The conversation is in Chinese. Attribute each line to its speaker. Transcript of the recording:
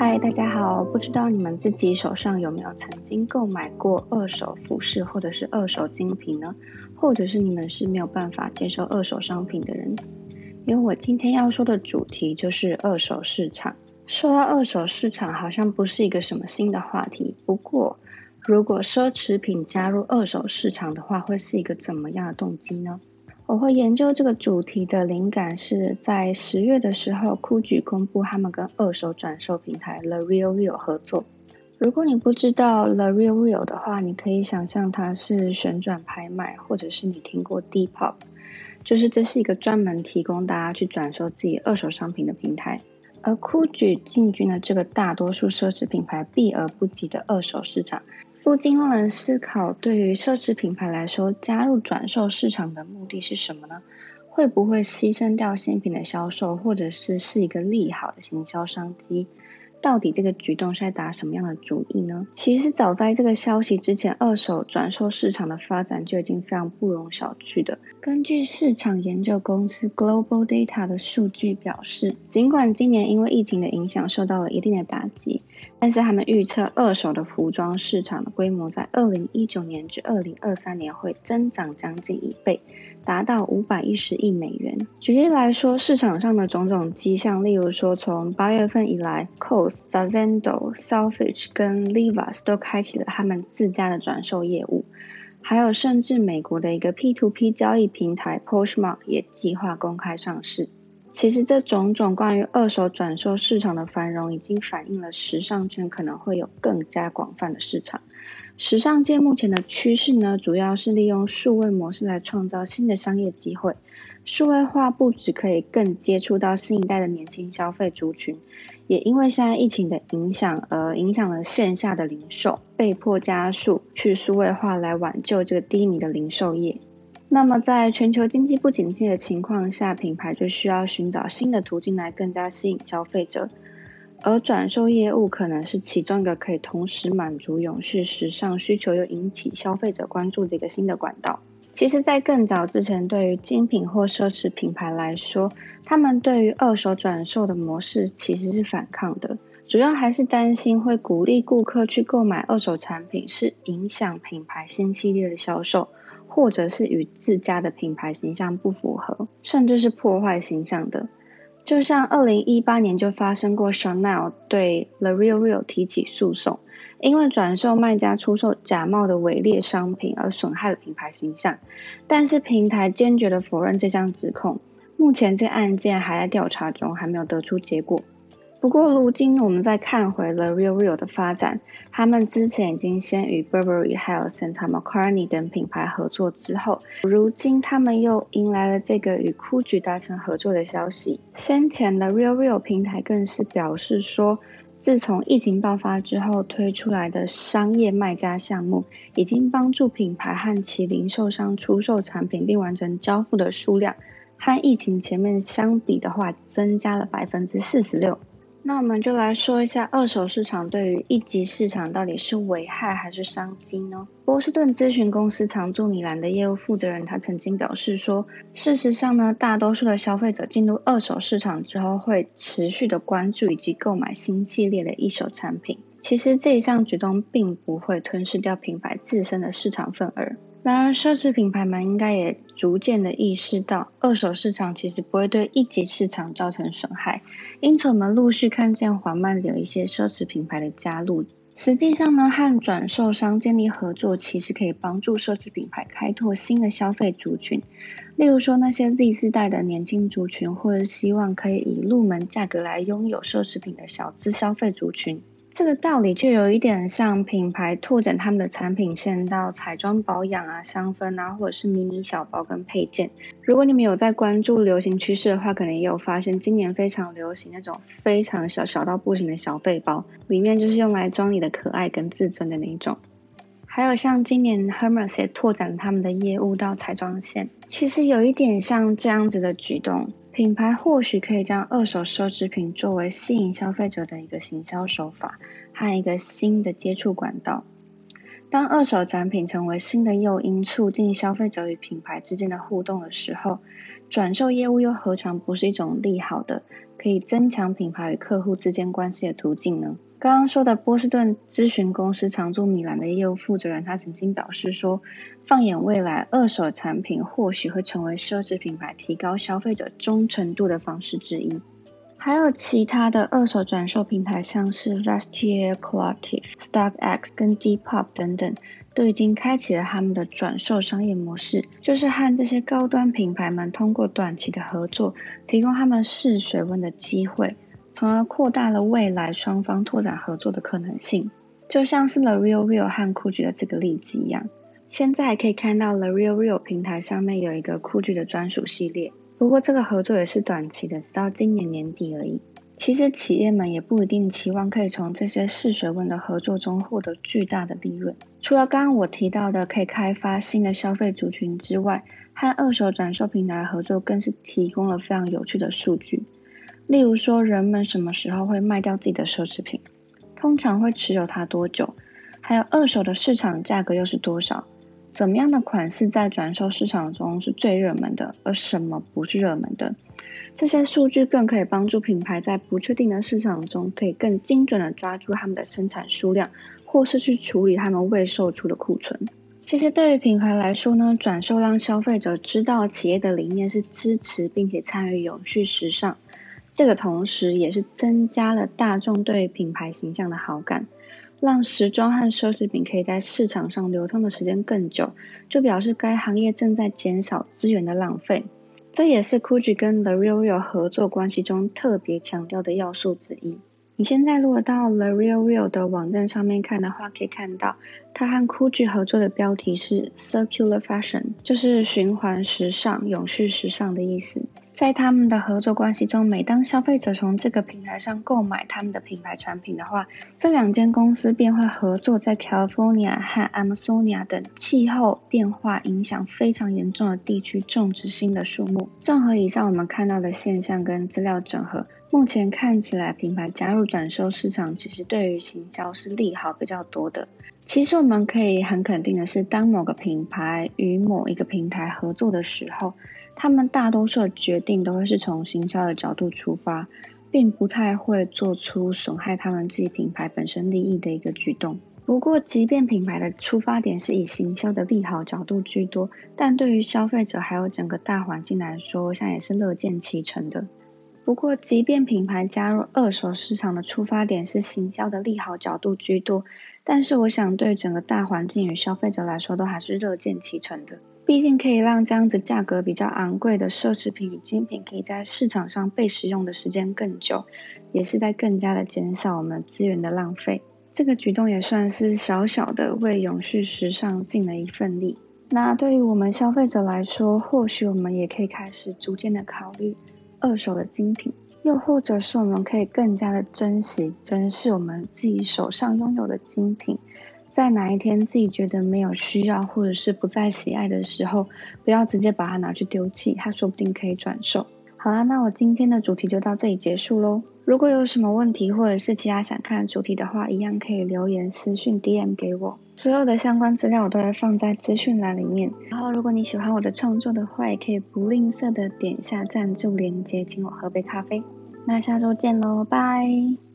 Speaker 1: 嗨，大家好！不知道你们自己手上有没有曾经购买过二手服饰或者是二手精品呢？或者是你们是没有办法接受二手商品的人？因为我今天要说的主题就是二手市场。说到二手市场，好像不是一个什么新的话题。不过，如果奢侈品加入二手市场的话，会是一个怎么样的动机呢？我会研究这个主题的灵感是在十月的时候，酷举公布他们跟二手转售平台 The Real Real 合作。如果你不知道 The Real Real 的话，你可以想象它是旋转拍卖，或者是你听过 Depop，就是这是一个专门提供大家去转售自己二手商品的平台。而酷举进军了这个大多数奢侈品牌避而不及的二手市场。不禁让人思考，对于奢侈品牌来说，加入转售市场的目的是什么呢？会不会牺牲掉新品的销售，或者是是一个利好的行销商机？到底这个举动是在打什么样的主意呢？其实早在这个消息之前，二手转售市场的发展就已经非常不容小觑的。根据市场研究公司 Global Data 的数据表示，尽管今年因为疫情的影响受到了一定的打击，但是他们预测二手的服装市场的规模在二零一九年至二零二三年会增长将近一倍。达到五百一十亿美元。举例来说，市场上的种种迹象，例如说，从八月份以来 cos、Zazendo、Selfish 跟 Levi's 都开启了他们自家的转售业务，还有甚至美国的一个 P2P 交易平台 Poshmark 也计划公开上市。其实，这种种关于二手转售市场的繁荣，已经反映了时尚圈可能会有更加广泛的市场。时尚界目前的趋势呢，主要是利用数位模式来创造新的商业机会。数位化不止可以更接触到新一代的年轻消费族群，也因为现在疫情的影响而影响了线下的零售，被迫加速去数位化来挽救这个低迷的零售业。那么，在全球经济不景气的情况下，品牌就需要寻找新的途径来更加吸引消费者，而转售业务可能是其中一个可以同时满足永续时尚需求又引起消费者关注的一个新的管道。其实，在更早之前，对于精品或奢侈品牌来说，他们对于二手转售的模式其实是反抗的，主要还是担心会鼓励顾客去购买二手产品，是影响品牌新系列的销售。或者是与自家的品牌形象不符合，甚至是破坏形象的。就像二零一八年就发生过，Chanel 对 The Real Real 提起诉讼，因为转售卖家出售假冒的伪劣商品而损害了品牌形象，但是平台坚决的否认这项指控。目前这案件还在调查中，还没有得出结果。不过，如今我们再看回了 Real Real 的发展，他们之前已经先与 Burberry 还有 Santa m c c a r n e y 等品牌合作之后，如今他们又迎来了这个与 Gucci 达成合作的消息。先前的 Real Real 平台更是表示说，自从疫情爆发之后推出来的商业卖家项目，已经帮助品牌和其零售商出售产品并完成交付的数量，和疫情前面相比的话，增加了百分之四十六。那我们就来说一下二手市场对于一级市场到底是危害还是商机呢？波士顿咨询公司常驻米兰的业务负责人他曾经表示说，事实上呢，大多数的消费者进入二手市场之后会持续的关注以及购买新系列的一手产品。其实这一项举动并不会吞噬掉品牌自身的市场份额。然而，奢侈品牌们应该也逐渐的意识到，二手市场其实不会对一级市场造成损害。因此，我们陆续看见缓慢有一些奢侈品牌的加入。实际上呢，和转售商建立合作，其实可以帮助奢侈品牌开拓新的消费族群。例如说，那些 Z 世代的年轻族群，或者希望可以以入门价格来拥有奢侈品的小资消费族群。这个道理就有一点像品牌拓展他们的产品线到彩妆保养啊、香氛啊，或者是迷你小包跟配件。如果你们有在关注流行趋势的话，可能也有发现今年非常流行那种非常小小到不行的小背包，里面就是用来装你的可爱跟自尊的那一种。还有像今年 Hermes 也拓展他们的业务到彩妆线，其实有一点像这样子的举动。品牌或许可以将二手奢侈品作为吸引消费者的一个行销手法和一个新的接触管道。当二手展品成为新的诱因，促进消费者与品牌之间的互动的时候，转售业务又何尝不是一种利好的？可以增强品牌与客户之间关系的途径呢？刚刚说的波士顿咨询公司常驻米兰的业务负责人，他曾经表示说，放眼未来，二手产品或许会成为奢侈品牌提高消费者忠诚度的方式之一。还有其他的二手转售平台，像是 Vestia Collective、StockX 跟 Depop 等等，都已经开启了他们的转售商业模式，就是和这些高端品牌们通过短期的合作，提供他们试水温的机会。从而扩大了未来双方拓展合作的可能性，就像是 The Real Real 和酷具的这个例子一样。现在可以看到 The Real Real 平台上面有一个酷具的专属系列，不过这个合作也是短期的，直到今年年底而已。其实企业们也不一定期望可以从这些试水温的合作中获得巨大的利润。除了刚刚我提到的可以开发新的消费族群之外，和二手转售平台合作更是提供了非常有趣的数据。例如说，人们什么时候会卖掉自己的奢侈品？通常会持有它多久？还有二手的市场价格又是多少？怎么样的款式在转售市场中是最热门的，而什么不是热门的？这些数据更可以帮助品牌在不确定的市场中，可以更精准的抓住他们的生产数量，或是去处理他们未售出的库存。其实对于品牌来说呢，转售让消费者知道企业的理念是支持并且参与永续时尚。这个同时也是增加了大众对品牌形象的好感，让时装和奢侈品可以在市场上流通的时间更久，就表示该行业正在减少资源的浪费。这也是 Gucci 跟 The Real Real 合作关系中特别强调的要素之一。你现在如果到 The Real Real 的网站上面看的话，可以看到它和 Gucci 合作的标题是 Circular Fashion，就是循环时尚、永续时尚的意思。在他们的合作关系中，每当消费者从这个平台上购买他们的品牌产品的话，这两间公司便会合作在 California 和 Amazonia 等气候变化影响非常严重的地区种植新的树木。综合以上我们看到的现象跟资料整合，目前看起来品牌加入转售市场，其实对于行销是利好比较多的。其实我们可以很肯定的是，当某个品牌与某一个平台合作的时候，他们大多数的决定都会是从行销的角度出发，并不太会做出损害他们自己品牌本身利益的一个举动。不过，即便品牌的出发点是以行销的利好角度居多，但对于消费者还有整个大环境来说，像也是乐见其成的。不过，即便品牌加入二手市场的出发点是行销的利好角度居多，但是我想对整个大环境与消费者来说，都还是乐见其成的。毕竟可以让这样子价格比较昂贵的奢侈品与精品可以在市场上被使用的时间更久，也是在更加的减少我们资源的浪费。这个举动也算是小小的为永续时尚尽了一份力。那对于我们消费者来说，或许我们也可以开始逐渐的考虑二手的精品，又或者是我们可以更加的珍惜、珍视我们自己手上拥有的精品。在哪一天自己觉得没有需要，或者是不再喜爱的时候，不要直接把它拿去丢弃，它说不定可以转售。好啦，那我今天的主题就到这里结束喽。如果有什么问题，或者是其他想看的主题的话，一样可以留言私信 DM 给我。所有的相关资料我都会放在资讯栏里面。然后，如果你喜欢我的创作的话，也可以不吝啬的点下赞助链接，请我喝杯咖啡。那下周见喽，拜。